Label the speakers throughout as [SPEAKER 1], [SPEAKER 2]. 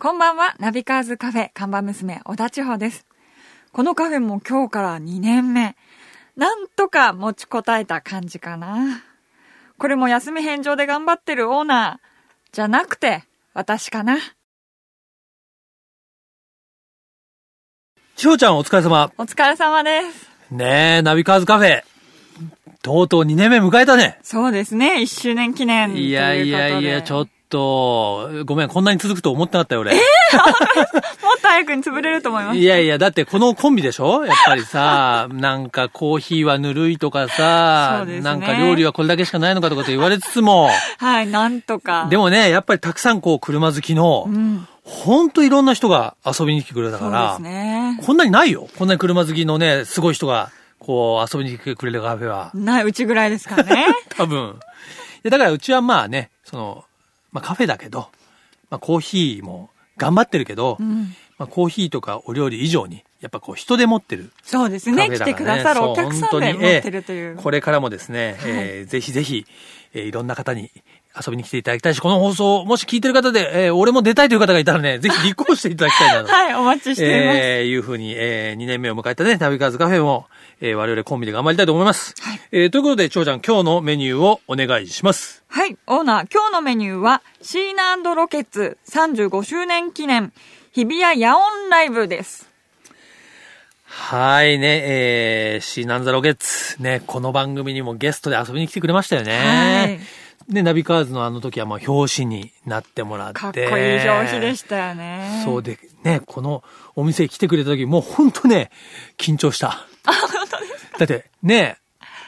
[SPEAKER 1] こんばんは、ナビカーズカフェ看板娘、小田千穂です。このカフェも今日から2年目。なんとか持ちこたえた感じかな。これも休み返上で頑張ってるオーナー、じゃなくて、私かな。
[SPEAKER 2] しほちゃんお疲れ様。
[SPEAKER 1] お疲れ様です。
[SPEAKER 2] ねえ、ナビカーズカフェ。とうとう2年目迎えたね。
[SPEAKER 1] そうですね、1周年記念。い
[SPEAKER 2] やいやいや、ちょっと、ごめん、こんなに続くと思ってなかったよ、俺。
[SPEAKER 1] もっと早くに潰れると思います。
[SPEAKER 2] いやいや、だってこのコンビでしょ？やっぱりさ、なんかコーヒーはぬるいとかさ
[SPEAKER 1] ね
[SPEAKER 2] なんか料理はこれだけしかないのかとかと言われつつも、
[SPEAKER 1] はい、なんとか。
[SPEAKER 2] でもね、やっぱりたくさんこう車好きの
[SPEAKER 1] う、ん、
[SPEAKER 2] ほんといろんな人が遊びに来てくれたから、
[SPEAKER 1] ですね。
[SPEAKER 2] こんなにないよ。こんなに車好きのね、すごい人が、こう遊びに来てくれるカフェは。
[SPEAKER 1] ない、うちぐらいですからね。
[SPEAKER 2] 多分。いや、だからうちはまあね、その、まあカフェだけど、まあコーヒーも頑張ってるけど、
[SPEAKER 1] うん
[SPEAKER 2] まあコーヒーとかお料理以上に、やっぱこう人で持ってる
[SPEAKER 1] そうですね。来
[SPEAKER 2] だからね。
[SPEAKER 1] てくださるお客さんで持ってるという。
[SPEAKER 2] ええこれからもですね、えーぜひぜひ、えーいろんな方に遊びに来ていただきたいし、この放送、もし聞いてる方で、えー俺も出たいという方がいたらね、ぜひ立候補していただきたいなと。
[SPEAKER 1] はい、お待ちしています。
[SPEAKER 2] えー、いうふうに、えー、2年目を迎えたね、ナビカーズカフェも、えー、我々コンビで頑張りたいと思います。えー、ということで、長ちゃん、今日のメニューをお願いします。
[SPEAKER 1] はい、オーナー、今日のメニューは、シーナロケッツ35周年記念、日比谷野音ライブです。
[SPEAKER 2] はいね、えー、シーナンザロケッツ。ね、この番組にもゲストで遊びに来てくれましたよね。
[SPEAKER 1] はい
[SPEAKER 2] で、ナビカーズのあの時はまあ表紙になってもらって。
[SPEAKER 1] かっこいい表紙でしたよね。
[SPEAKER 2] そうで、ね、このお店に来てくれた時、もう本当ね、緊張した。だって、ね、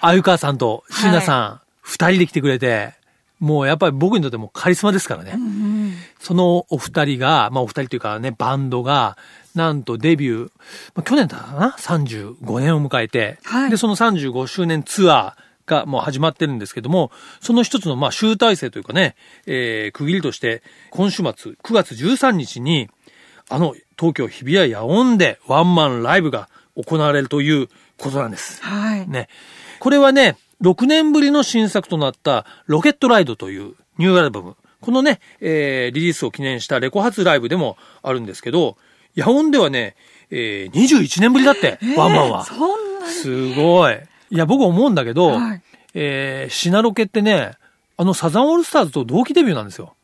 [SPEAKER 2] あゆかさんとしなさん、二、人で来てくれて、もうやっぱり僕にとってもカリスマですからね。
[SPEAKER 1] うん
[SPEAKER 2] そのお二人が、まあお二人というかね、バンドが、なんとデビュー、まあ、去年だな ?35 年を迎えて、
[SPEAKER 1] はい
[SPEAKER 2] で、その35周年ツアーがもう始まってるんですけども、その一つのまあ集大成というかね、えー、区切りとして、今週末9月13日に、あの東京日比谷野音でワンマンライブが行われるということなんです。
[SPEAKER 1] はい。
[SPEAKER 2] ね。これはね、6年ぶりの新作となったロケットライドというニューアルバム。このね、えーリリースを記念したレコ発ライブでもあるんですけど、野音ではね、えー21年ぶりだって、ワンマンは。
[SPEAKER 1] そんなに？
[SPEAKER 2] すごい。いや、僕思うんだけど、
[SPEAKER 1] はい
[SPEAKER 2] えーシナロケってね、あのサザンオールスターズと同期デビューなんですよ。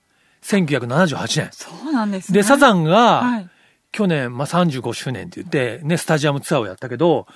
[SPEAKER 2] 1978年。
[SPEAKER 1] そうなんですね。
[SPEAKER 2] で、サザンが、
[SPEAKER 1] はい。
[SPEAKER 2] 去年、まあ、35周年って言って、ね、スタジアムツアーをやったけど、やっ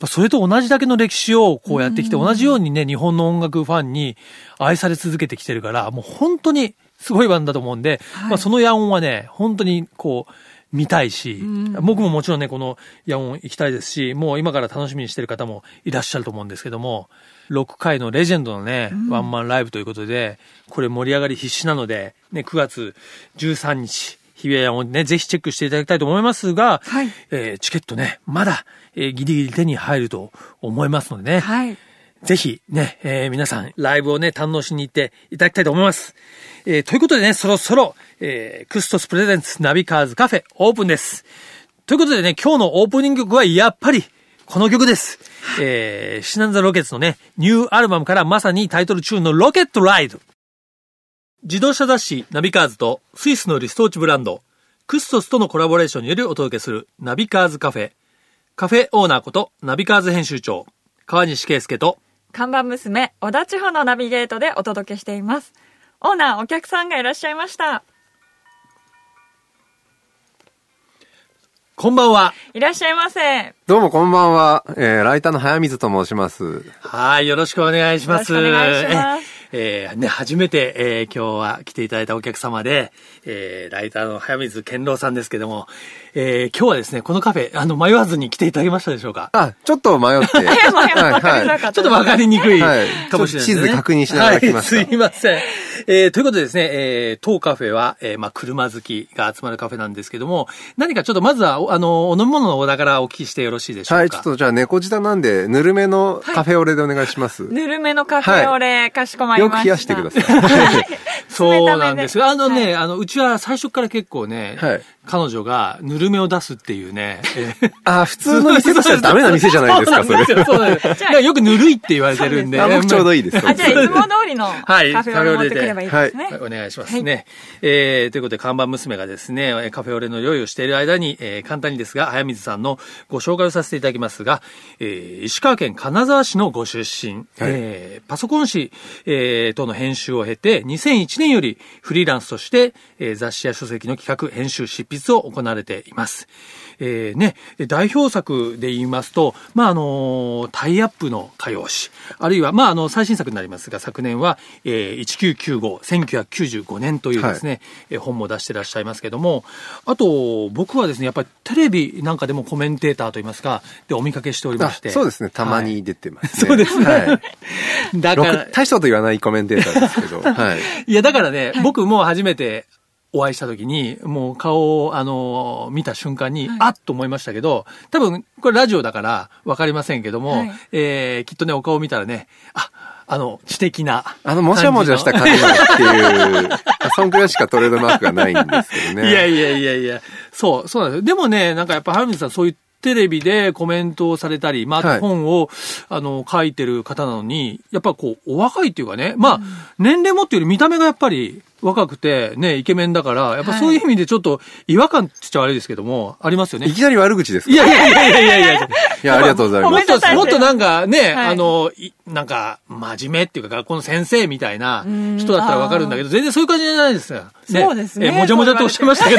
[SPEAKER 2] ぱそれと同じだけの歴史をこうやってきて、同じようにね、日本の音楽ファンに愛され続けてきてるから、もう本当にすごいバンドだと思うんで、
[SPEAKER 1] はい
[SPEAKER 2] まあ、その野音はね、本当にこう、見たいし、
[SPEAKER 1] ん
[SPEAKER 2] 僕ももちろんね、この野音行きたいですし、もう今から楽しみにしてる方もいらっしゃると思うんですけども、6回のレジェンドのね、ワンマンライブということで、これ盛り上がり必至なので、ね、9月13日、日比谷をね、ぜひチェックしていただきたいと思いますが、
[SPEAKER 1] はい
[SPEAKER 2] えーチケットね、まだ、えーギリギリ手に入ると思いますのでね、
[SPEAKER 1] はい。
[SPEAKER 2] ぜひね、えー皆さん、ライブをね、堪能しに行っていただきたいと思います。えーということでね、そろそろ、えークストスプレゼンツナビカーズカフェオープンです。ということでね、今日のオープニング曲はやっぱり、この曲です。えーシナンザロケッツのね、ニューアルバムからまさにタイトル中のロケットライド。自動車雑誌ナビカーズとスイスのリストーチブランド、クストスとのコラボレーションによりお届けするナビカーズカフェ。カフェオーナーことナビカーズ編集長、川西圭介と
[SPEAKER 1] 看板娘、小田千穂のナビゲートでお届けしています。オーナー、お客さんがいらっしゃいました。
[SPEAKER 2] こんばんは。
[SPEAKER 1] いらっしゃいませ。
[SPEAKER 3] どうもこんばんは。えー、ライターの早水と申します。
[SPEAKER 2] はい、よろしくお願いします。
[SPEAKER 1] よろしくお願いします
[SPEAKER 2] ええーね、初めて、えー今日は来ていただいたお客様で、えーライターの早水健郎さんですけども、えー今日はですね、このカフェ、あの、迷わずに来ていただけましたでしょうか？
[SPEAKER 3] あ、ちょっと迷って。はい。
[SPEAKER 2] ちょっとわかりにくい
[SPEAKER 3] はい
[SPEAKER 2] かもしれないですね。
[SPEAKER 3] 地図確認しながら来ました
[SPEAKER 2] はい、すいません。えーということでですね、えー当カフェは、えーまあ、車好きが集まるカフェなんですけども、何かちょっとまずは、おあの、お飲み物のおだからお聞きしてよろしいでしょうか？
[SPEAKER 3] はい、ちょっとじゃあ猫舌なんで、ぬるめのカフェオレでお願いします。
[SPEAKER 1] ぬるめのカフェオレ、かしこままいました。
[SPEAKER 3] よく冷やしてください。
[SPEAKER 2] そうなんですよ。あのね、
[SPEAKER 1] は
[SPEAKER 2] あの、うちは最初から結構ね、
[SPEAKER 3] はい
[SPEAKER 2] 彼女がぬるめを出すっていうね。え ー
[SPEAKER 3] あ、普通の店としてはダメな店じゃないですか、それ。
[SPEAKER 2] そうなんですよ。よくぬるいって言われてるんで。
[SPEAKER 3] ちょうどいいです。
[SPEAKER 1] あ、じゃあ、いつも通りのカ
[SPEAKER 2] はい
[SPEAKER 1] フェオレ持ってくればいいですね。
[SPEAKER 2] はいお願いしますね。えー、ということで、看板娘がですね、えーカフェオレの用意をしている間に、えー簡単にですが、早水さんのご紹介をさせていただきますが、えー石川県金沢市のご出身、えーパソコン誌、えーとの編集を経て、2001年よりフリーランスとして、えー雑誌や書籍の企画、編集、執筆を行われています。えーね、代表作で言いますと、まあ、あの、タイアップの歌謡詞、あるいは、まあ、あの、最新作になりますが、昨年は、えー、1995、1995年というですね、えー本も出してらっしゃいますけども、あと、僕はですね、やっぱりテレビなんかでもコメンテーターといいますか、でお見かけしておりま
[SPEAKER 3] あ
[SPEAKER 2] して。
[SPEAKER 3] そうですね、たま
[SPEAKER 2] は
[SPEAKER 3] に出てますね。
[SPEAKER 2] そうですね
[SPEAKER 3] はい。
[SPEAKER 2] い。だから
[SPEAKER 3] 大したこと言わないコメンテーターですけど、はい。
[SPEAKER 2] いや、だからね、僕も初めてお会いした時に、もう顔を、あの、見た瞬間に、あっと思いましたけど、多分、これラジオだからわかりませんけども、
[SPEAKER 1] はい
[SPEAKER 2] えー、きっとね、お顔を見たらね、あ、あの、知的な。
[SPEAKER 3] あの、もじゃもじゃした感じっていう、そんくらいしかトレードマークがないんですけどね。
[SPEAKER 2] いやいやいやいや、そう、そうなんですよ。でもね、なんかやっぱ、原水さん、そういうテレビでコメントをされたり、まあ、
[SPEAKER 3] はい
[SPEAKER 2] 本を、あの、書いてる方なのに、やっぱこう、お若いっていうかね、まあ、年齢もっていうより見た目がやっぱり若くて、ね、イケメンだから、やっぱそういう意味でちょっと違和感って言っちゃ悪いですけども、ありますよね
[SPEAKER 3] い。きなり悪口ですか？
[SPEAKER 2] いやいやいやいやいやいや。
[SPEAKER 3] いや、ありがとうございます
[SPEAKER 1] ごめん。なさい
[SPEAKER 2] もっとなんかね、
[SPEAKER 1] はい
[SPEAKER 2] あの、いなんか、真面目っていうか学校の先生みたいな人だったらわかるんだけど、全然そういう感じじゃないですよ。
[SPEAKER 1] そうですね
[SPEAKER 2] えもじゃもじゃとおっしゃいましたけ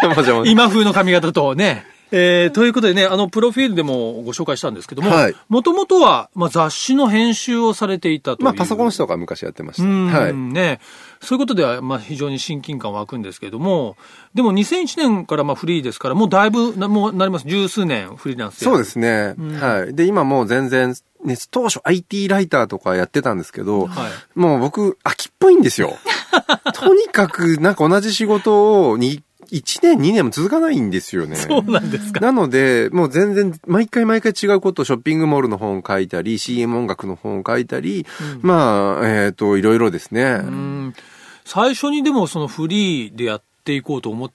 [SPEAKER 2] ど。
[SPEAKER 3] もじゃもじゃ
[SPEAKER 2] 今風の髪型とね。えーということでね、あの、プロフィールでもご紹介したんですけども
[SPEAKER 3] はい、
[SPEAKER 2] もともとは、まあ、雑誌の編集をされていたという。
[SPEAKER 3] まあ、パソコン誌とか昔やってました。
[SPEAKER 2] うん、
[SPEAKER 3] はい。
[SPEAKER 2] ね。そういうことでは、まあ、非常に親近感湧くんですけれども、でも2001年からまあフリーですから、もうだいぶな、もうなります。十数年フリーランス。
[SPEAKER 3] そうですすね。はい。で、今もう全然、ね、当初 IT ライターとかやってたんですけど、
[SPEAKER 2] はい
[SPEAKER 3] もう僕、秋っぽいんですよ。とにかく、なんか同じ仕事をに、1年、2年も続かないんですよね。
[SPEAKER 2] そうなんですか。
[SPEAKER 3] なので、もう全然、毎回毎回違うことをショッピングモールの本を書いたり、CM 音楽の本を書いたり、まあ、えっ、と、いろいろですね。
[SPEAKER 2] うん最初にでもそのフリーでやっていこうと思っ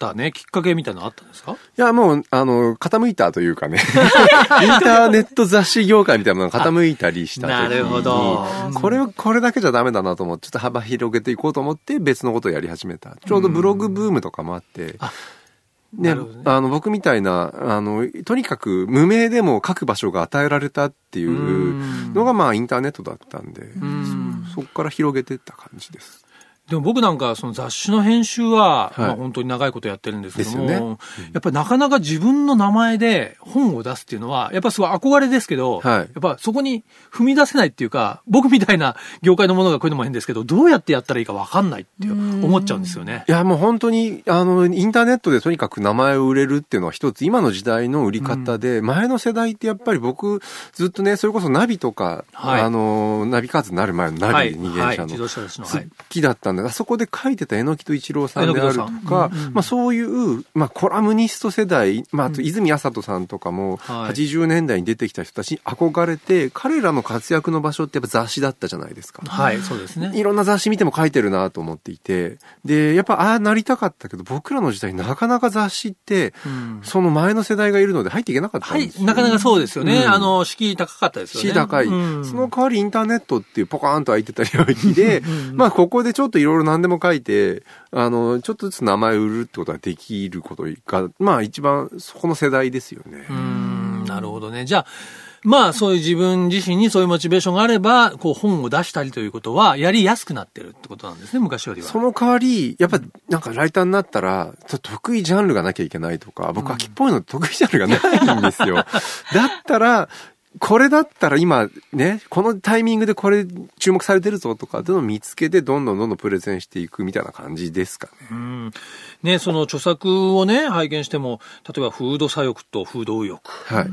[SPEAKER 2] たね、きっかけみたいなのあったんですか？
[SPEAKER 3] いや、もう、あの、傾いたというかね、インターネット雑誌業界みたいなのが傾いたりした時に
[SPEAKER 2] なるほど。
[SPEAKER 3] これを、これだけじゃダメだなと思って、ちょっと幅広げていこうと思って別のことをやり始めた。ちょうどブログブームとかもあって、
[SPEAKER 2] あ
[SPEAKER 3] ね
[SPEAKER 2] ね。
[SPEAKER 3] あの、僕みたいな、あの、とにかく無名でも書く場所が与えられたっていう
[SPEAKER 2] うん。
[SPEAKER 3] のが、まあ、インターネットだったんで、
[SPEAKER 2] ん。
[SPEAKER 3] そこから広げていった感じです。
[SPEAKER 2] でも僕なんかその雑誌の編集は、
[SPEAKER 3] はい。
[SPEAKER 2] まあ本当に長いことやってるんですけども、
[SPEAKER 3] ですよね。
[SPEAKER 2] やっぱりなかなか自分の名前で本を出すっていうのは、やっぱすごい憧れですけど、
[SPEAKER 3] はい。
[SPEAKER 2] やっぱそこに踏み出せないっていうか、僕みたいな業界のものがこういうのも変ですけど、どうやってやったらいいかわかんないっていう思っちゃうんですよね。
[SPEAKER 3] いや、もう本当に、あの、インターネットでとにかく名前を売れるっていうのは一つ、今の時代の売り方で、前の世代ってやっぱり僕、ずっとね、それこそナビとか、
[SPEAKER 2] はい。
[SPEAKER 3] あの、ナビカーズになる前のナビ、
[SPEAKER 2] はい、はい、
[SPEAKER 3] 二元車の。
[SPEAKER 2] はい。
[SPEAKER 3] きだったんで、あそこで書いてた榎木と一郎さんであるとか、
[SPEAKER 2] うんうん
[SPEAKER 3] まあそういう、まあコラムニスト世代、まああと泉麻人さんとかも、
[SPEAKER 2] はい
[SPEAKER 3] 80年代に出てきた人たちに憧れて、彼らの活躍の場所ってやっぱ雑誌だったじゃないですか。
[SPEAKER 2] はい、そうですね。
[SPEAKER 3] いろんな雑誌見ても書いてるなと思っていて、で、やっぱああなりたかったけど、僕らの時代なかなか雑誌って、
[SPEAKER 2] うん
[SPEAKER 3] その前の世代がいるので入っていけなかったん
[SPEAKER 2] はい
[SPEAKER 3] です、よ。
[SPEAKER 2] なかなかそうですよね。
[SPEAKER 3] うん
[SPEAKER 2] あの、敷居高かったですよね。
[SPEAKER 3] し高い、
[SPEAKER 2] うん
[SPEAKER 3] その代わりインターネットっていうポカーンと開いてた領域で、まあここでちょっといろいろ何でも書いて、あの、ちょっとずつ名前を売るってことができることが、まあ一番そこの世代ですよね。
[SPEAKER 2] うーんなるほどね。じゃあ、まあそういう自分自身にそういうモチベーションがあれば、こう本を出したりということはやりやすくなってるってことなんですね、昔よりは。
[SPEAKER 3] その代わり、やっぱ、なんかライターになったら、得意ジャンルがなきゃいけないとか、僕秋っぽいの得意ジャンルがないんですよ。だったら、これだったら今ね、このタイミングでこれ注目されてるぞとかっていうのを見つけて、どんどんどんどんプレゼンしていくみたいな感じですかね。
[SPEAKER 2] うんね、その著作をね、拝見しても、例えばフード左翼とフード右翼
[SPEAKER 3] はい。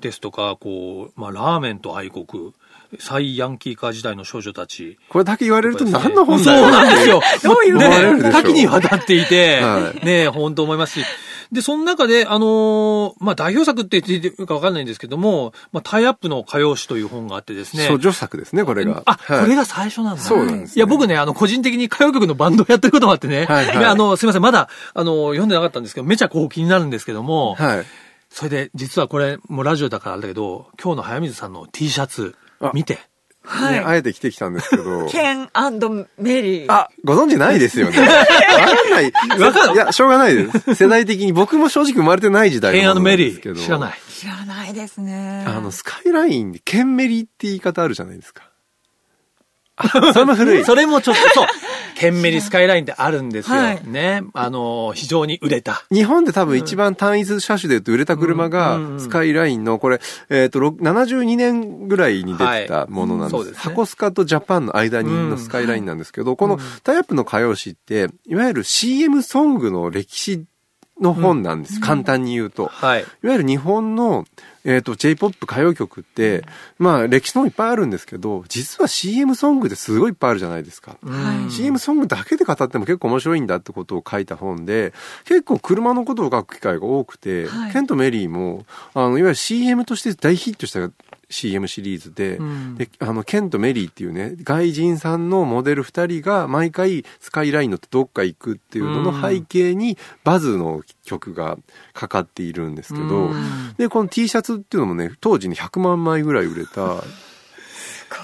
[SPEAKER 2] ですとか、こう、まあラーメンと愛国、最ヤンキー化時代の少女たち。
[SPEAKER 3] これだけ言われると何の本だ
[SPEAKER 2] そうなんですよ。
[SPEAKER 3] どういう
[SPEAKER 2] ね多岐にわたっていて、
[SPEAKER 3] はい
[SPEAKER 2] ね、本当思いますし。で、その中で、あのーまあ、代表作って言っていいかわかんないんですけども、まあ、タイアップの歌謡詩という本があってですね。
[SPEAKER 3] そう、女作ですね、これが。
[SPEAKER 2] あ、
[SPEAKER 3] はい
[SPEAKER 2] これが最初なんだ。
[SPEAKER 3] そうなんですね
[SPEAKER 2] いや、僕ね、あの、個人的に歌謡曲のバンドをやってることもあってね。
[SPEAKER 3] はいはい
[SPEAKER 2] やあの、すいません、まだ、あの、読んでなかったんですけど、めちゃこう気になるんですけども、
[SPEAKER 3] はい。
[SPEAKER 2] それで、実はこれ、もうラジオだからあれだけど、今日の早水さんの T シャツ
[SPEAKER 3] あ、
[SPEAKER 2] 見て。
[SPEAKER 1] はい
[SPEAKER 3] ね、あえて着てきたんですけど。
[SPEAKER 1] ケンメリー。
[SPEAKER 3] あ、ご存知ないですよね。わかんない。
[SPEAKER 2] わかる
[SPEAKER 3] いや、しょうがないです。世代的に。僕も正直生まれてない時代
[SPEAKER 2] ケンメリ
[SPEAKER 3] んですけど。
[SPEAKER 2] ー。知らない。
[SPEAKER 1] 知らないですね。
[SPEAKER 3] あの、スカイラインで、ケンメリーって言い方あるじゃないですか。あ、それも古い。
[SPEAKER 2] それもちょっと、そう。ケンメリスカイラインってあるんですよ。
[SPEAKER 1] はい
[SPEAKER 2] ね。あの、非常に売れた。
[SPEAKER 3] 日本で多分一番単一車種で言うと売れた車
[SPEAKER 2] うんうん
[SPEAKER 3] が
[SPEAKER 2] うん、
[SPEAKER 3] スカイラインの、これ、えっ、と、ろ72年ぐらいに出てたものなんです。
[SPEAKER 2] はいうんそうですね
[SPEAKER 3] 箱スカとジャパンの間にのスカイラインなんですけど、このタイアップの歌謡詞って、いわゆる CM ソングの歴史の本なんです。簡単に言うと。
[SPEAKER 2] はい。
[SPEAKER 3] いわゆる日本の、えっ、と、J-POP 歌謡曲って、まあ、歴史のいっぱいあるんですけど、実は CM ソングってすごいいっぱいあるじゃないですか。
[SPEAKER 1] はい。
[SPEAKER 3] CM ソングだけで語っても結構面白いんだってことを書いた本で、結構車のことを書く機会が多くて、
[SPEAKER 1] はい。
[SPEAKER 3] ケント・メリーも、あの、いわゆる CM として大ヒットした CM シリーズで、
[SPEAKER 2] うん。
[SPEAKER 3] で、あの、ケント・メリーっていうね、外人さんのモデル二人が毎回スカイライン乗ってどっか行くっていうのの背景にバズの曲がかかっているんですけど、
[SPEAKER 2] うん。
[SPEAKER 3] で、この T シャツっていうのもね、当時に100万枚ぐらい売れた、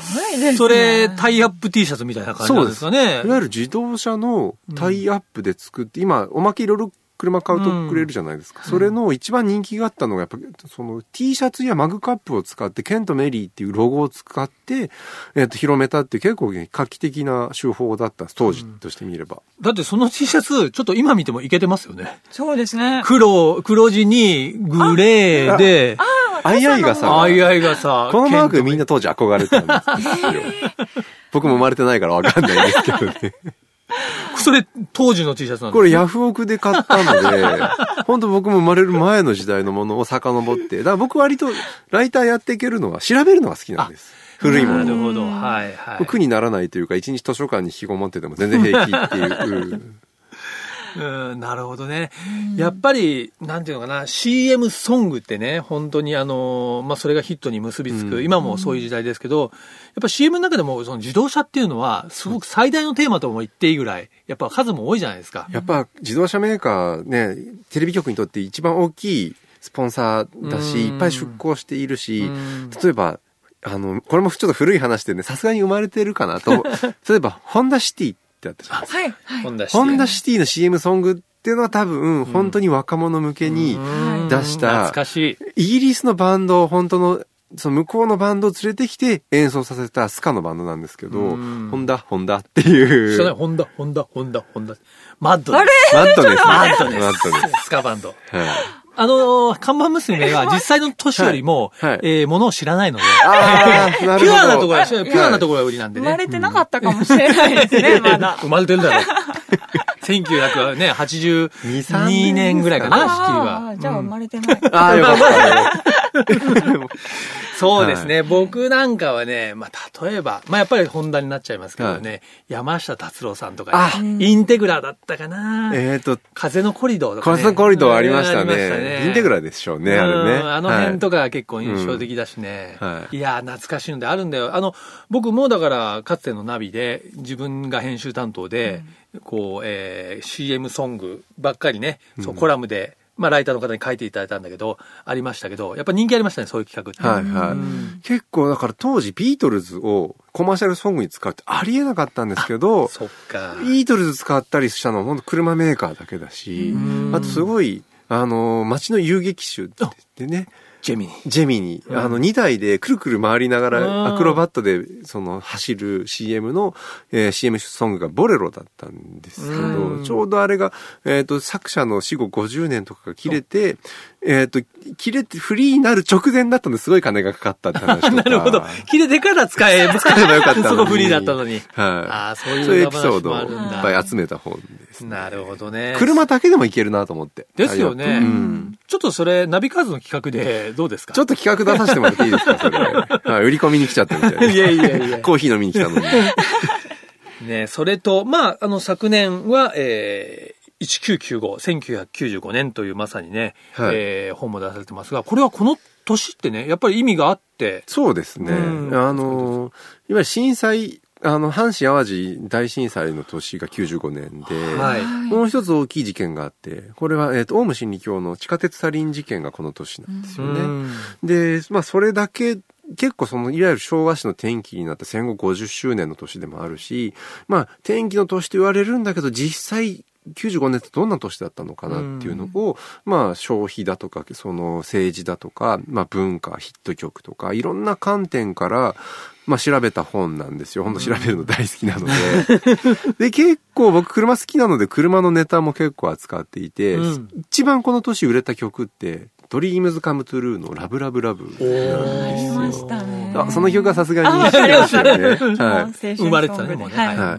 [SPEAKER 1] すごいですね。
[SPEAKER 2] それ、タイアップ T シャツみたいな感じなんですかね。
[SPEAKER 3] いわゆる自動車のタイアップで作って、今、おまけいろいろ車買うとくれるじゃないですか。それの一番人気があったのが、やっぱ、その T シャツやマグカップを使って、ケント・メリーっていうロゴを使って、えっ、と、広めたっていう結構ね画期的な手法だったんです、当時としてみれば。
[SPEAKER 2] だってその T シャツ、ちょっと今見てもいけてますよね。
[SPEAKER 1] そうですね。
[SPEAKER 2] 黒、黒地にグレーで、
[SPEAKER 3] アイアイがさ、
[SPEAKER 2] あいあいがさ、
[SPEAKER 3] このマークみん
[SPEAKER 2] な。
[SPEAKER 3] な当時憧れてたんですよ。僕も生まれてないからわかんないですけどね。
[SPEAKER 2] それ、当時の T シャツなんです
[SPEAKER 3] これヤフオクで買ったので、本当僕も生まれる前の時代のものを遡って、だから僕割とライターやっていけるのは調べるのが好きなんです。古いもの。
[SPEAKER 2] なるほど。はいはい。
[SPEAKER 3] 苦にならないというか、一日図書館に引きこもってても全然平気っていう。
[SPEAKER 2] うん、なるほどね。やっぱり、なんていうのかな、CM ソングってね、本当にあの、まあ、それがヒットに結びつく、
[SPEAKER 3] うん
[SPEAKER 2] 今もそういう時代ですけど、やっぱ CM の中でも、その自動車っていうのは、すごく最大のテーマとも言っていいぐらい、やっぱ数も多いじゃないですか。
[SPEAKER 3] やっぱ自動車メーカーね、テレビ局にとって一番大きいスポンサーだ
[SPEAKER 2] うん
[SPEAKER 3] し、いっぱい出向しているし
[SPEAKER 2] うん、
[SPEAKER 3] 例えば、あの、これもちょっと古い話でね、さすがに生まれてるかなと。例えば、ホンダシティってあったじゃないですか
[SPEAKER 1] はい。はい。
[SPEAKER 2] ホンダシティ
[SPEAKER 3] ホンダシティの CM ソングっていうのは多分、本当に若者向けに、
[SPEAKER 2] うん
[SPEAKER 3] 出した
[SPEAKER 2] 懐かしい。
[SPEAKER 3] イギリスのバンドを本当の、その向こうのバンドを連れてきて演奏させたスカのバンドなんですけど、
[SPEAKER 2] うん
[SPEAKER 3] ホンダ、ホンダっていう。
[SPEAKER 2] 知らないホンダ、ホンダ、ホンダ、ホンダ。マッド
[SPEAKER 1] あれ？
[SPEAKER 3] マットです。
[SPEAKER 2] マッドです。
[SPEAKER 3] マットです。
[SPEAKER 2] スカバンド。
[SPEAKER 3] はい。
[SPEAKER 2] あのー、看板娘は 実際の年よりも、
[SPEAKER 3] はいはい
[SPEAKER 2] えー、ものを知らないので、ピュアなところは、
[SPEAKER 1] あ
[SPEAKER 2] ピュアなところが売りなんでね。
[SPEAKER 1] 生まれてなかったかもしれないですね、まだ。
[SPEAKER 2] 生まれてるだろう。1982年ぐらいかな、シティ
[SPEAKER 1] あ
[SPEAKER 2] は
[SPEAKER 1] あ、。じゃあ生
[SPEAKER 2] うん
[SPEAKER 1] まれてない。
[SPEAKER 3] ああ、よかった。
[SPEAKER 2] そうですね。僕なんかはね、まあ、例えば、まあ、やっぱりホンダになっちゃいますけどね、山下達郎さんとか、
[SPEAKER 3] あ
[SPEAKER 2] ね、インテグラだったかな。
[SPEAKER 3] えっと、
[SPEAKER 2] 風のコリドーとか、ね。
[SPEAKER 3] コラスコリドーありました
[SPEAKER 2] うんあり
[SPEAKER 3] ね。インテグラでしょうね、あれね。
[SPEAKER 2] うんあの辺と
[SPEAKER 3] か。
[SPEAKER 2] 結構印象的だしね。
[SPEAKER 3] うんはい
[SPEAKER 2] い、や、懐かしいのであるんだよ。あの、僕もだから、かつてのナビで、自分が編集担当で、こう、えー CM ソングばっかりね、そう、コラムで、まあ、ライターの方に書いていただいたんだけど、ありましたけど、やっぱ人気ありましたね、そういう企画って。
[SPEAKER 3] はいはい
[SPEAKER 2] うん
[SPEAKER 3] 結構だから当時ビートルズをコマーシャルソングに使うってありえなかったんですけど、
[SPEAKER 2] そっか。
[SPEAKER 3] ビートルズ使ったりしたのは本当車メーカーだけだし
[SPEAKER 2] うん、
[SPEAKER 3] あとすごい、あの、街の遊撃手って言ってね、
[SPEAKER 2] ジェミニ。
[SPEAKER 3] ジェミニ、
[SPEAKER 2] うん。
[SPEAKER 3] あの2台でくるくる回りなが
[SPEAKER 2] うん。
[SPEAKER 3] らアクロバットでその走る CM の、えー CM ソングがボレロだったんですけ
[SPEAKER 2] うん。
[SPEAKER 3] ど、ちょうどあれが、えっ、と、作者の死後50年とかが切れて、えっ、と、切れてフリーになる直前だったのですごい金がかかったって話とか。
[SPEAKER 2] なるほど。切れてから使えば、
[SPEAKER 3] 使えばよかったのに
[SPEAKER 2] そこフリーだったのに。
[SPEAKER 3] はい。
[SPEAKER 2] ああ、そういう
[SPEAKER 3] エピソードをいっぱい集めた本です、
[SPEAKER 2] なるほどね。
[SPEAKER 3] 車だけでもいけるなと思って。
[SPEAKER 2] ですよね。
[SPEAKER 3] うん
[SPEAKER 2] ちょっとそれ、ナビカーズの企画で どうですか？
[SPEAKER 3] ちょっと企画出させてもらっていいですか、それ。はい、売り込みに来ちゃったみたいな。
[SPEAKER 2] いやいやいや
[SPEAKER 3] コーヒー飲みに来たのに。
[SPEAKER 2] ね、それと、まあ、あの、昨年は、えー1995、1995年というまさにね、
[SPEAKER 3] はい。
[SPEAKER 2] えー本も出されてますが、これはこの年ってね、やっぱり意味があって、
[SPEAKER 3] そうですね。
[SPEAKER 2] うん。
[SPEAKER 3] あの、いわゆる震災、あの、阪神淡路大震災の年が95年で、
[SPEAKER 2] はい。
[SPEAKER 3] もう一つ大きい事件があって、これは、えっ、と、オウム真理教の地下鉄サリン事件がこの年なんですよね。
[SPEAKER 2] うん。
[SPEAKER 3] で、まあ、それだけ、結構その、いわゆる昭和史の転機になった戦後50周年の年でもあるし、まあ、転機の年と言われるんだけど、実際、95年ってどんな年だったのかなっていうのを、まあ、消費だとか、その政治だとか、まあ、文化、ヒット曲とか、いろんな観点から、まあ、調べた本なんですよ。本当調べるの大好きなので。で、結構僕車好きなので、車のネタも結構扱っていて、
[SPEAKER 2] うん
[SPEAKER 3] 一番この年売れた曲って、ドリームズカムトゥルーのラブラブラブ。
[SPEAKER 2] おー
[SPEAKER 1] ありましたね。
[SPEAKER 3] あ、その曲はさすがにね。は
[SPEAKER 2] 生まれてたね、もうね。
[SPEAKER 1] はい
[SPEAKER 3] い。は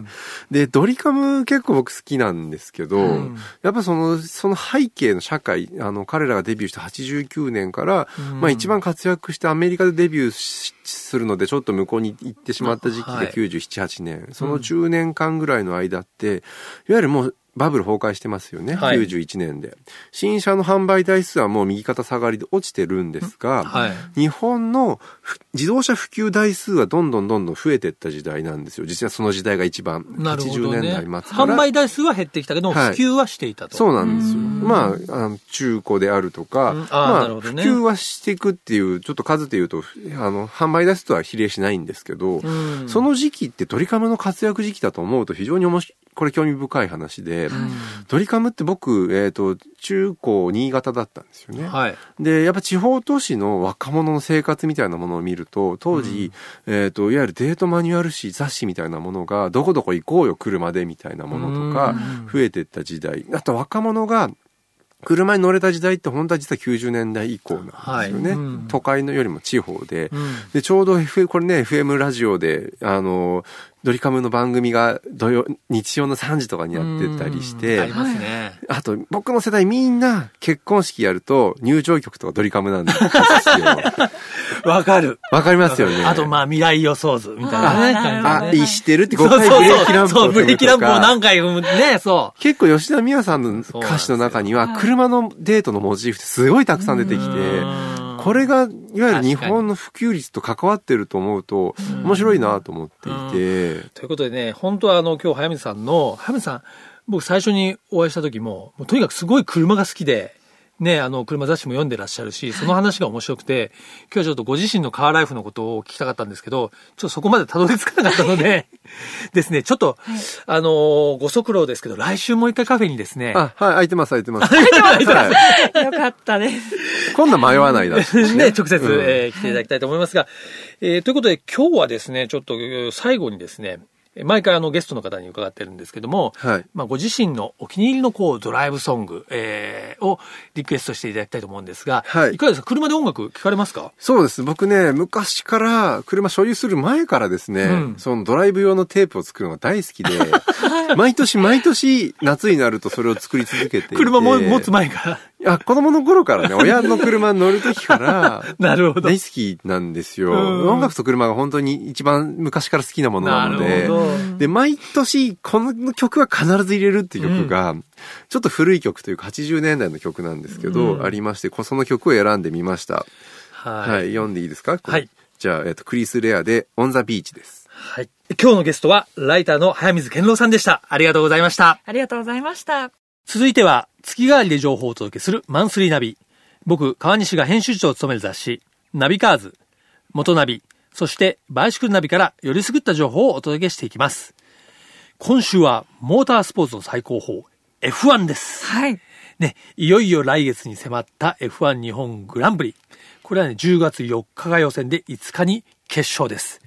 [SPEAKER 3] い。で、ドリカム結構僕好きなんですけど、
[SPEAKER 2] うん
[SPEAKER 3] やっぱその、その背景の社会、あの、彼らがデビューした89年から、
[SPEAKER 2] うん
[SPEAKER 3] まあ一番活躍してアメリカでデビューしするので、ちょっと向こうに行ってしまった時期が
[SPEAKER 2] はい
[SPEAKER 3] 97、8年。その10年間ぐらいの間って、いわゆるもう、バブル崩壊してますよね。
[SPEAKER 2] はい
[SPEAKER 3] 91年で。新車の販売台数はもう右肩下がりで落ちてるんですが、
[SPEAKER 2] はい。
[SPEAKER 3] 日本のふ自動車普及台数はどんどんどんどん増えていった時代なんですよ。実はその時代が一番、80
[SPEAKER 2] ね
[SPEAKER 3] 年代末から。
[SPEAKER 2] 販売台数は減ってきたけど、
[SPEAKER 3] はい
[SPEAKER 2] 普及はしていたと。
[SPEAKER 3] そうなんですよ。
[SPEAKER 1] うん
[SPEAKER 3] まあ、あの中古であるとか、
[SPEAKER 2] うんあー
[SPEAKER 3] まあ、
[SPEAKER 2] ね
[SPEAKER 3] 普及はしていくっていう、ちょっと数で言うと、あの、販売台数とは比例しないんですけど、
[SPEAKER 2] うん
[SPEAKER 3] その時期ってドリカムの活躍時期だと思うと非常に面白い、これ興味深い話で、
[SPEAKER 2] うん
[SPEAKER 3] ドリカムって僕、えっ、と、中高新潟だったんですよね。
[SPEAKER 2] はい。
[SPEAKER 3] で、やっぱ地方都市の若者の生活みたいなものを見ると、当時、えっ、と、いわゆるデートマニュアル誌、雑誌みたいなものが、どこどこ行こうよ、車でみたいなものとか
[SPEAKER 2] うん、
[SPEAKER 3] 増えていった時代。あと若者が、車に乗れた時代って本当は実は90年代以降なんですよね。
[SPEAKER 2] はいうん
[SPEAKER 3] 都会のよりも地方で。
[SPEAKER 2] うん
[SPEAKER 3] で、ちょうど F、これね、FM ラジオで、あの、ドリカムの番組が土曜、日曜の3時とかにやってたりし
[SPEAKER 2] うんあ
[SPEAKER 3] て
[SPEAKER 2] り、ますね。
[SPEAKER 3] あと、僕の世代みんな結婚式やると入場曲とかドリカムなんですよ。
[SPEAKER 2] わかる。
[SPEAKER 3] わかりますよね。
[SPEAKER 2] あと、まあ、未来予想図みたいなね。
[SPEAKER 1] あーなるほど
[SPEAKER 3] あ、
[SPEAKER 1] ね
[SPEAKER 3] してるって5
[SPEAKER 2] そう
[SPEAKER 3] 回ブレーキランプ
[SPEAKER 2] そう、ブレーキランプを何回踏むね、そ
[SPEAKER 3] 結構吉田美和さんの歌詞の中には、車のデートのモチーフってすごいたくさん出てき
[SPEAKER 2] う。
[SPEAKER 3] て、
[SPEAKER 2] うん
[SPEAKER 3] これが、いわゆる日本の普及率と関わってると思うと、面白いなと思っていて、
[SPEAKER 2] ということでね、本当はあの、今日、早水さんの、早水さん、僕最初にお会いした時も、もうとにかくすごい車が好きで、ね、あの、車雑誌も読んでらっしゃるし、その話が面白くて、今日はちょっとご自身のカーライフのことを聞きたかったんですけど、ちょっとそこまでたどり着かなかったので、ですね、ちょっと、あのーご足労ですけど、来週もう一回カフェにですね、
[SPEAKER 3] あ、はい、空いてます、空いてます。
[SPEAKER 2] いてます
[SPEAKER 3] はい
[SPEAKER 1] よかったです。
[SPEAKER 3] 今度は迷わないだしね。
[SPEAKER 2] ね、直接、
[SPEAKER 3] うん
[SPEAKER 2] えー来ていただきたいと思いますが、えーということで今日はですね、ちょっとえー最後にですね、毎回あのゲストの方に伺ってるんですけども、
[SPEAKER 3] はい
[SPEAKER 2] まあご自身のお気に入りのこうドライブソング、えーをリクエストしていただきたいと思うんですが、
[SPEAKER 3] はい
[SPEAKER 2] かがですか？車で音楽聞かれますか？
[SPEAKER 3] そうです。僕ね、昔から、車所有する前からですね、
[SPEAKER 2] うん
[SPEAKER 3] そのドライブ用のテープを作るのが大好きで、毎年毎年夏になるとそれを作り続けていて。
[SPEAKER 2] 車も持つ前から。
[SPEAKER 3] いや、子供の頃からね、親の車に乗る時から、
[SPEAKER 2] なるほど。
[SPEAKER 3] 大好きなんですよ。
[SPEAKER 2] うん
[SPEAKER 3] 音楽と車が本当に一番昔から好きなものなの
[SPEAKER 2] な
[SPEAKER 3] で
[SPEAKER 2] るほど。
[SPEAKER 3] で、毎年この曲は必ず入れるっていう曲が、ちょっと古い曲というか80年代の曲なんですけど、
[SPEAKER 2] うん
[SPEAKER 3] ありまして、こその曲を選んでみました。
[SPEAKER 2] はい。
[SPEAKER 3] はい、読んでいいですか？
[SPEAKER 2] はい。
[SPEAKER 3] じゃあ、えっと、クリス・レアで、オン・ザ・ビーチです。
[SPEAKER 2] はい。今日のゲストは、ライターの早水健郎さんでした。ありがとうございました。
[SPEAKER 1] ありがとうございました。
[SPEAKER 2] 続いては、月替わりで情報をお届けするマンスリーナビ。僕、川西が編集長を務める雑誌、ナビカーズ、元ナビ、そしてバイシクルナビからよりすぐった情報をお届けしていきます。今週は、モータースポーツの最高峰、F1 です。
[SPEAKER 1] はい。
[SPEAKER 2] ね、いよいよ来月に迫った F1 日本グランプリ。これはね、10月4日が予選で5日に決勝です。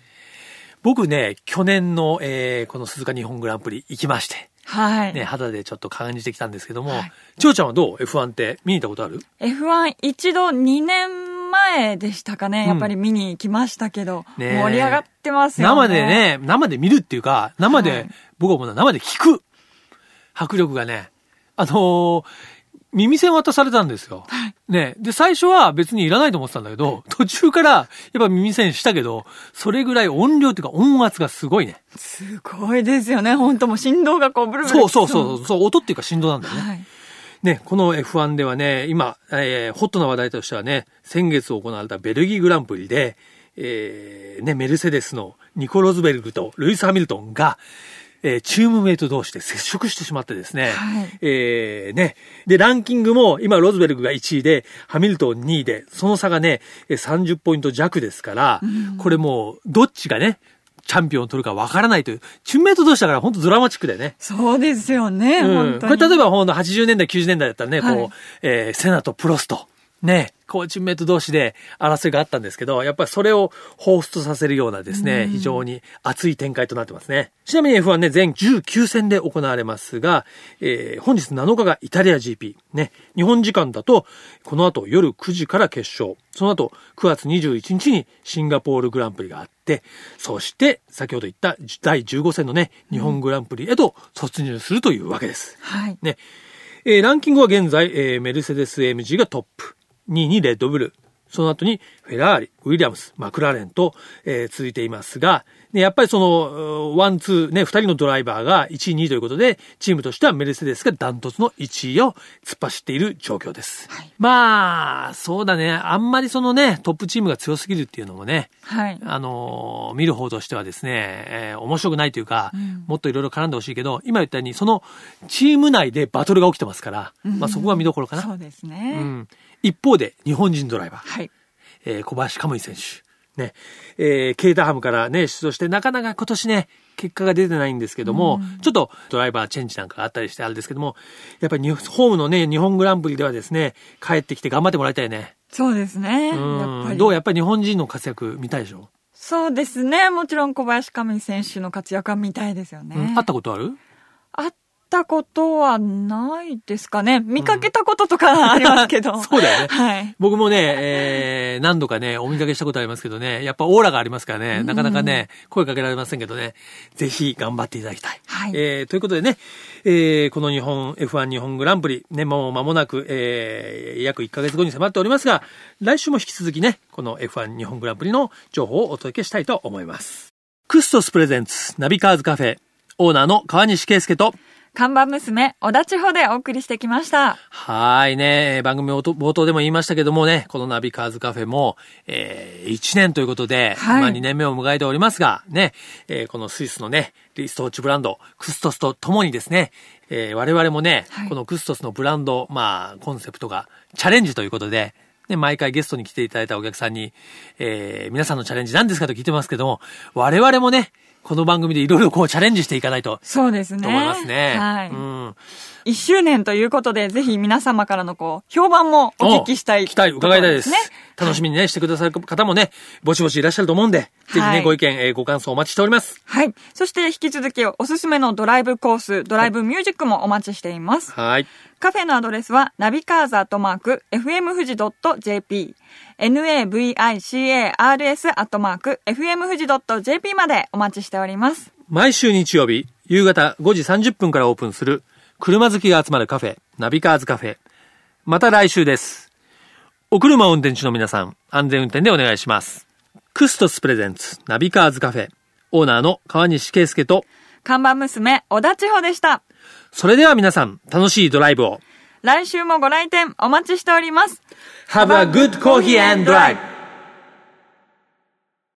[SPEAKER 2] 僕ね、去年の、えーこの鈴鹿日本グランプリ行きまして、
[SPEAKER 1] はい。
[SPEAKER 2] ね、肌でちょっと感じてきたんですけども、
[SPEAKER 1] はい
[SPEAKER 2] ちょうちゃんはどう ?F1 って見に行ったことある
[SPEAKER 1] ？F1 一度2年前でしたかね。
[SPEAKER 2] うん
[SPEAKER 1] やっぱり見に行きましたけど、盛り上がってますよね。
[SPEAKER 2] 生で。ね、生で見るっていうか、生で、
[SPEAKER 1] はい
[SPEAKER 2] 僕はもう生で聞く迫力がね、あのー耳栓渡されたんですよ。ね。で、最初は別にいらないと思ってたんだけど、途中からやっぱ耳栓したけど、それぐらい音量っていうか音圧がすごいね。
[SPEAKER 1] すごいですよね。本当もう振動がこうブルブル。
[SPEAKER 2] そうそうそう、そう、音っていうか振動なんだよね。
[SPEAKER 1] はい。
[SPEAKER 2] ね、この F1 ではね、今、えーホットな話題としてはね、先月行われたベルギーグランプリで、えーね、メルセデスのニコ・ロズベルグとルイス・ハミルトンが、えーチームメイト同士で接触してしまってですね、
[SPEAKER 1] はい
[SPEAKER 2] えーね、で、ランキングも今ロズベルグが1位で、ハミルトン2位で、その差がね、えー30ポイント弱ですから、これもう、どっちがね、チャンピオンを取るかわからないという、チームメイト同士だから本当ドラマチックだよね。
[SPEAKER 1] そうですよね。
[SPEAKER 2] うん。これ例えばほんと80年代、90年代だったらね、
[SPEAKER 1] はい
[SPEAKER 2] こう、えーセナとプロスト、ね、こうチームメイト同士で争いがあったんですけど、やっぱりそれを彷彿とさせるようなですね、非常に熱い展開となってますね。ちなみに F1 ね、全19戦で行われますが、えー本日7日がイタリア GP。ね、日本時間だと、この後夜9時から決勝。その後、9月21日にシンガポールグランプリがあって、そして、先ほど言った第15戦のね、日本グランプリへと突入するというわけです。
[SPEAKER 1] はい。
[SPEAKER 2] ね。えーランキングは現在、えーメルセデス AMG がトップ。2位にレッドブル。その後にフェラーリ、ウィリアムス、マクラーレンと、えー続いていますが、ね、やっぱりその、ワン、ツー、ね、二人のドライバーが1位、2位ということで、チームとしてはメルセデスがダントツの1位を突っ走っている状況です。まあ、そうだね。あんまりそのね、トップチームが強すぎるっていうのもね、
[SPEAKER 1] はい。
[SPEAKER 2] あのー見る方としてはですね、えー面白くないというか、
[SPEAKER 1] ん
[SPEAKER 2] もっといろいろ絡んでほしいけど、今言ったように、そのチーム内でバトルが起きてますから、まあそこが見どころかな。
[SPEAKER 1] そうです
[SPEAKER 2] う
[SPEAKER 1] ね。
[SPEAKER 2] ん。一方で、日本人ドライバー、
[SPEAKER 1] はい。
[SPEAKER 2] えー小林カムイ選手。ね。えーケータハムからね、出場して、なかなか今年ね、結果が出てないんですけども、ちょっとドライバーチェンジなんかがあったりしてあれですけども、やっぱりにホームのね、日本グランプリではですね、帰ってきて頑張ってもらいたいね。
[SPEAKER 1] そうですね。やっ
[SPEAKER 2] うん。
[SPEAKER 1] ぱり。
[SPEAKER 2] どうやっぱり日本人の活躍見たいでしょ、
[SPEAKER 1] そうですね。もちろん小林亀井選手の活躍は見たいですよね。
[SPEAKER 2] うん。会ったことある？
[SPEAKER 1] たことはないですかね。見かけたこととかありますけど。
[SPEAKER 2] そうだよね
[SPEAKER 1] はい。
[SPEAKER 2] 僕もね、えー、何度かね、お見かけしたことありますけどね、やっぱオーラがありますからね、なかなかね、声かけられませんけどね、ぜひ頑張っていただきたい。
[SPEAKER 1] はい
[SPEAKER 2] えー、ということでね、えー、この日本、F1 日本グランプリ、ね、もう間もなく、えー、約1ヶ月後に迫っておりますが、来週も引き続きね、この F1 日本グランプリの情報をお届けしたいと思います。クストスプレゼンツ、ナビカーズカフェ、オーナーの川西圭介と、
[SPEAKER 1] 看板娘、小田千穂でお送りしてきました。
[SPEAKER 2] はーいね。番組冒頭でも言いましたけどもね、このナビカーズカフェも、えー、1年ということで、
[SPEAKER 1] はい
[SPEAKER 2] まあ2年目を迎えておりますが、ね、えーこのスイスのね、リストウォッチブランド、クストスと共にですね、えー我々もね、
[SPEAKER 1] はい
[SPEAKER 2] このクストスのブランド、まあ、コンセプトがチャレンジということで、ね、毎回ゲストに来ていただいたお客さんに、えー皆さんのチャレンジ何ですかと聞いてますけども、我々もね、この番組でいろいろこうチャレンジしていかないと、
[SPEAKER 1] そうですね。
[SPEAKER 2] と思いますね。
[SPEAKER 1] はい。
[SPEAKER 2] うん。
[SPEAKER 1] 一周年ということで、ぜひ皆様からのこう、評判もお聞きしたい、
[SPEAKER 2] 聞きたい、伺いたいです。
[SPEAKER 1] ね。
[SPEAKER 2] 楽しみにね、してくださる方もね、ぼちぼちいらっしゃると思うんで、ぜひね、
[SPEAKER 1] はい
[SPEAKER 2] ご意見、えーご感想お待ちしております。
[SPEAKER 1] はい。そして引き続きおすすめのドライブコース、ドライブミュージックもお待ちしています。
[SPEAKER 2] はい。
[SPEAKER 1] カフェのアドレスは、ナビカーズアットマーク、FM 富士 .jp、navicars アットマーク、FM 富士 .jp までお待ちしております。
[SPEAKER 2] 毎週日曜日、夕方5時30分からオープンする、車好きが集まるカフェ、ナビカーズカフェ。また来週です。お車を運転中の皆さん、安全運転でお願いします。クストスプレゼンツ、ナビカーズカフェ。オーナーの川西圭介と、
[SPEAKER 1] 看板娘、小田千穂でした。
[SPEAKER 2] それでは皆さん、楽しいドライブを。
[SPEAKER 1] 来週もご来店お待ちしております。
[SPEAKER 2] Have a good coffee and drive!